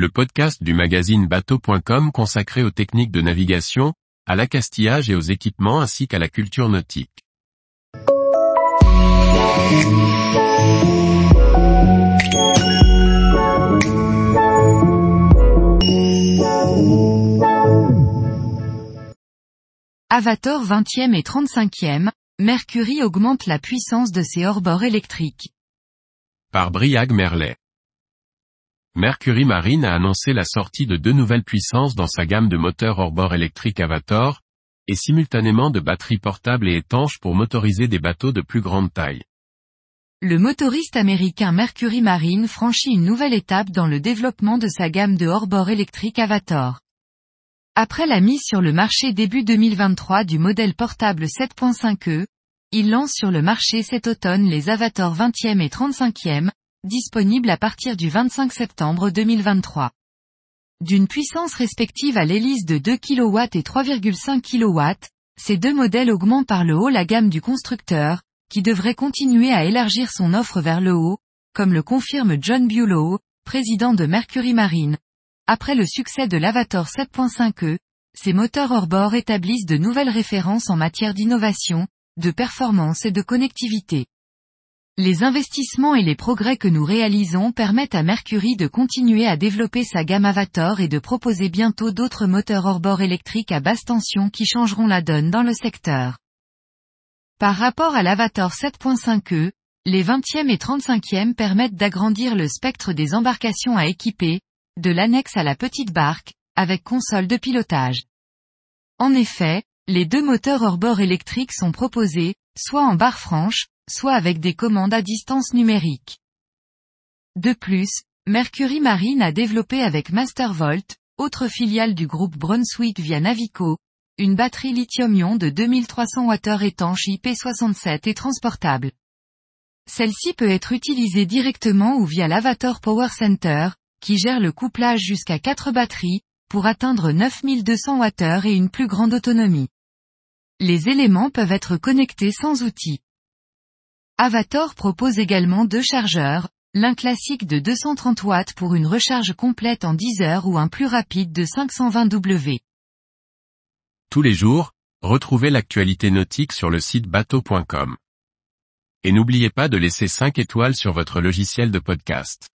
le podcast du magazine bateau.com consacré aux techniques de navigation, à l'accastillage et aux équipements ainsi qu'à la culture nautique. Avator 20e et 35e, Mercury augmente la puissance de ses hors-bords électriques. Par Briag Merlet. Mercury Marine a annoncé la sortie de deux nouvelles puissances dans sa gamme de moteurs hors-bord électriques Avator, et simultanément de batteries portables et étanches pour motoriser des bateaux de plus grande taille. Le motoriste américain Mercury Marine franchit une nouvelle étape dans le développement de sa gamme de hors-bord électrique Avator. Après la mise sur le marché début 2023 du modèle portable 7.5e, il lance sur le marché cet automne les Avator 20e et 35e, disponibles à partir du 25 septembre 2023. D'une puissance respective à l'hélice de 2 kW et 3,5 kW, ces deux modèles augmentent par le haut la gamme du constructeur, qui devrait continuer à élargir son offre vers le haut, comme le confirme John Bulow, président de Mercury Marine, après le succès de l'Avator 7.5e, ces moteurs hors-bord établissent de nouvelles références en matière d'innovation, de performance et de connectivité. Les investissements et les progrès que nous réalisons permettent à Mercury de continuer à développer sa gamme Avator et de proposer bientôt d'autres moteurs hors-bord électriques à basse tension qui changeront la donne dans le secteur. Par rapport à l'Avator 7.5e, les 20e et 35e permettent d'agrandir le spectre des embarcations à équiper, de l'annexe à la petite barque, avec console de pilotage. En effet, les deux moteurs hors-bord électriques sont proposés, soit en barre franche, soit avec des commandes à distance numérique. De plus, Mercury Marine a développé avec Mastervolt, autre filiale du groupe Brunswick via Navico, une batterie lithium-ion de 2300 Wh étanche IP67 et transportable. Celle-ci peut être utilisée directement ou via l'Avator Power Center, qui gère le couplage jusqu'à 4 batteries, pour atteindre 9200 Wh et une plus grande autonomie. Les éléments peuvent être connectés sans outils. Avator propose également deux chargeurs, l'un classique de 230 watts pour une recharge complète en 10 heures ou un plus rapide de 520 W. Tous les jours, retrouvez l'actualité nautique sur le site bateau.com. Et n'oubliez pas de laisser 5 étoiles sur votre logiciel de podcast.